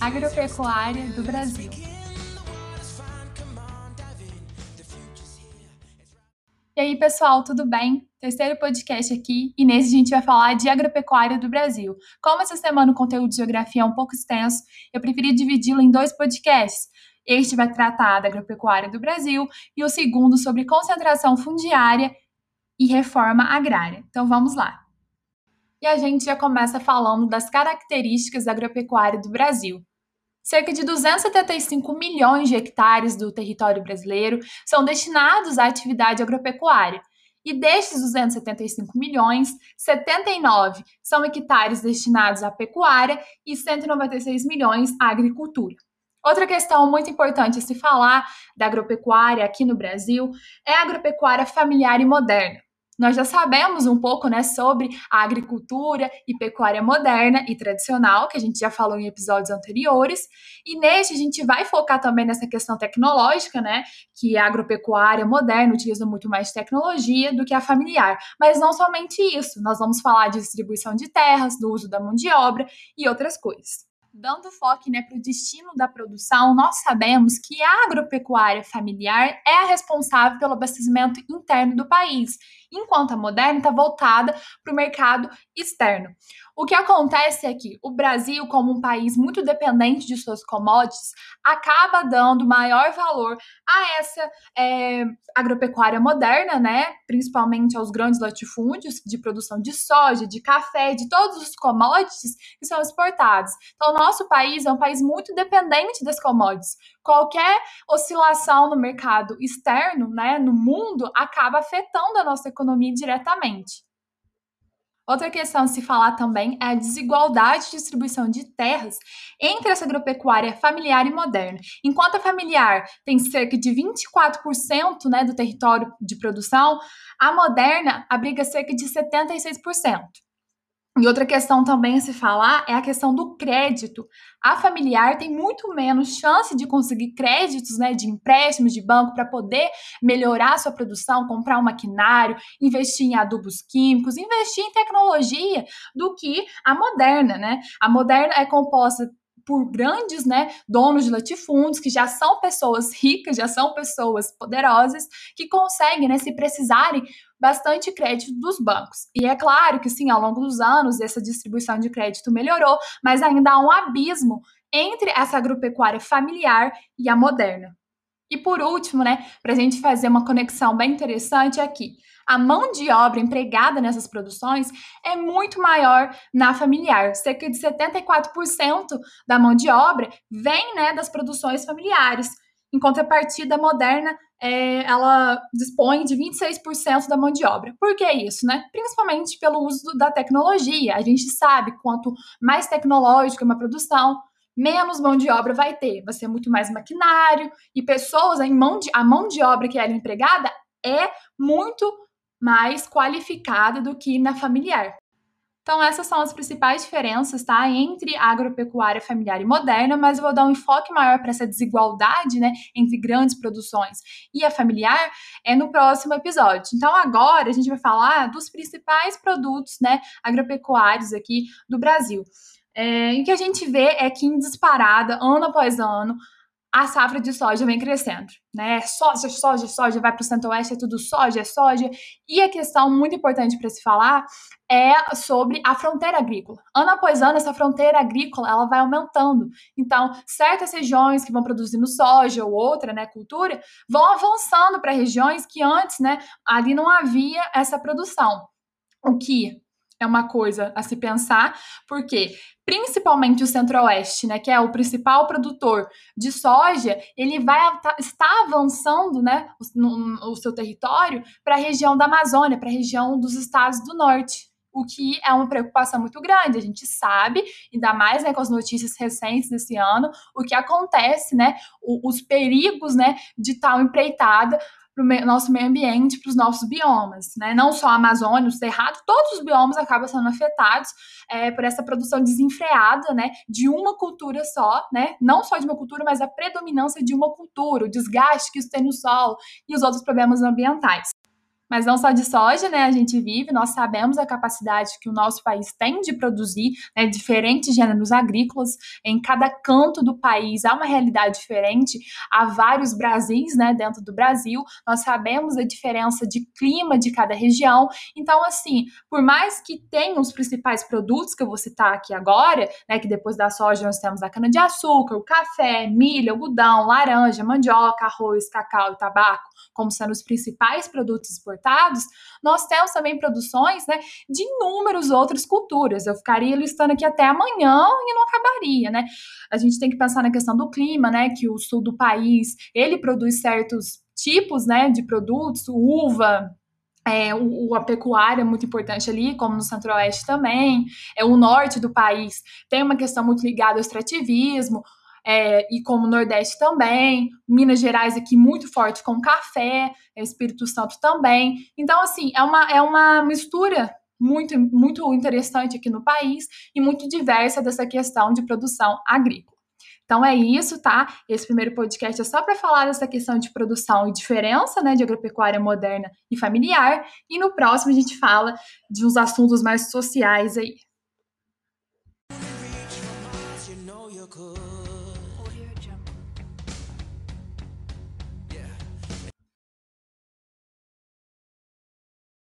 agropecuária do Brasil. E aí, pessoal, tudo bem? Terceiro podcast aqui, e nesse a gente vai falar de agropecuária do Brasil. Como essa semana o conteúdo de geografia é um pouco extenso, eu preferi dividi-lo em dois podcasts. Este vai tratar da agropecuária do Brasil e o segundo sobre concentração fundiária e reforma agrária. Então vamos lá. E a gente já começa falando das características da agropecuária do Brasil. Cerca de 275 milhões de hectares do território brasileiro são destinados à atividade agropecuária. E destes 275 milhões, 79 são hectares destinados à pecuária e 196 milhões à agricultura. Outra questão muito importante a se falar da agropecuária aqui no Brasil é a agropecuária familiar e moderna. Nós já sabemos um pouco né, sobre a agricultura e pecuária moderna e tradicional, que a gente já falou em episódios anteriores, e neste a gente vai focar também nessa questão tecnológica, né, que a agropecuária moderna utiliza muito mais tecnologia do que a familiar. Mas não somente isso, nós vamos falar de distribuição de terras, do uso da mão de obra e outras coisas. Dando foco né, para o destino da produção, nós sabemos que a agropecuária familiar é a responsável pelo abastecimento interno do país enquanto a moderna está voltada para o mercado externo. O que acontece é que o Brasil, como um país muito dependente de suas commodities, acaba dando maior valor a essa é, agropecuária moderna, né? Principalmente aos grandes latifúndios de produção de soja, de café, de todos os commodities que são exportados. Então, nosso país é um país muito dependente das commodities. Qualquer oscilação no mercado externo, né, no mundo, acaba afetando a nossa economia diretamente. Outra questão a se falar também é a desigualdade de distribuição de terras entre essa agropecuária familiar e moderna. Enquanto a familiar tem cerca de 24% né, do território de produção, a moderna abriga cerca de 76%. E outra questão também a se falar é a questão do crédito. A familiar tem muito menos chance de conseguir créditos, né, de empréstimos de banco para poder melhorar sua produção, comprar um maquinário, investir em adubos químicos, investir em tecnologia do que a moderna, né? A moderna é composta por grandes né, donos de latifúndios, que já são pessoas ricas, já são pessoas poderosas, que conseguem, né, se precisarem, bastante crédito dos bancos. E é claro que, sim, ao longo dos anos, essa distribuição de crédito melhorou, mas ainda há um abismo entre essa agropecuária familiar e a moderna. E por último, né, para a gente fazer uma conexão bem interessante aqui, a mão de obra empregada nessas produções é muito maior na familiar. Cerca de 74% da mão de obra vem né, das produções familiares. Em contrapartida, a moderna é, ela dispõe de 26% da mão de obra. Por que isso, né? Principalmente pelo uso da tecnologia. A gente sabe quanto mais tecnológica uma produção, menos mão de obra vai ter. Vai ser muito mais maquinário e pessoas em mão de, a mão de obra que é empregada é muito mais qualificada do que na familiar. Então, essas são as principais diferenças, tá? Entre agropecuária familiar e moderna, mas eu vou dar um enfoque maior para essa desigualdade, né, entre grandes produções e a familiar, é no próximo episódio. Então, agora a gente vai falar dos principais produtos, né, agropecuários aqui do Brasil. É, e o que a gente vê é que, em disparada, ano após ano, a safra de soja vem crescendo, né? Soja, soja, soja, vai para o centro-oeste, é tudo soja, é soja. E a questão muito importante para se falar é sobre a fronteira agrícola. Ano após ano, essa fronteira agrícola ela vai aumentando. Então, certas regiões que vão produzindo soja ou outra, né, cultura, vão avançando para regiões que antes, né, ali não havia essa produção. O que é uma coisa a se pensar, porque principalmente o Centro-Oeste, né, que é o principal produtor de soja, ele vai estar avançando, né, o, o seu território para a região da Amazônia, para a região dos estados do norte o que é uma preocupação muito grande. A gente sabe, ainda mais né, com as notícias recentes desse ano, o que acontece, né, os perigos né, de tal empreitada para o nosso meio ambiente, para os nossos biomas, né? Não só a Amazônia, o Cerrado, todos os biomas acabam sendo afetados é, por essa produção desenfreada, né? De uma cultura só, né? Não só de uma cultura, mas a predominância de uma cultura, o desgaste que isso tem no solo e os outros problemas ambientais. Mas não só de soja, né? A gente vive, nós sabemos a capacidade que o nosso país tem de produzir né, diferentes gêneros agrícolas. Em cada canto do país há uma realidade diferente, há vários Brasis né, dentro do Brasil. Nós sabemos a diferença de clima de cada região. Então, assim, por mais que tenha os principais produtos que eu vou citar aqui agora, né, que depois da soja nós temos a cana-de-açúcar, o café, milho, algodão, laranja, mandioca, arroz, cacau e tabaco, como sendo os principais produtos exportados, nós temos também produções né, de inúmeras outras culturas. Eu ficaria listando aqui até amanhã e não acabaria, né? A gente tem que pensar na questão do clima, né? Que o sul do país ele produz certos tipos né, de produtos, uva, é, o, a pecuária é muito importante ali, como no centro-oeste também. É, o norte do país tem uma questão muito ligada ao extrativismo, é, e como o Nordeste também, Minas Gerais aqui muito forte com café, é, Espírito Santo também. Então, assim, é uma, é uma mistura muito, muito interessante aqui no país e muito diversa dessa questão de produção agrícola. Então é isso, tá? Esse primeiro podcast é só para falar dessa questão de produção e diferença, né, de agropecuária moderna e familiar. E no próximo a gente fala de uns assuntos mais sociais aí.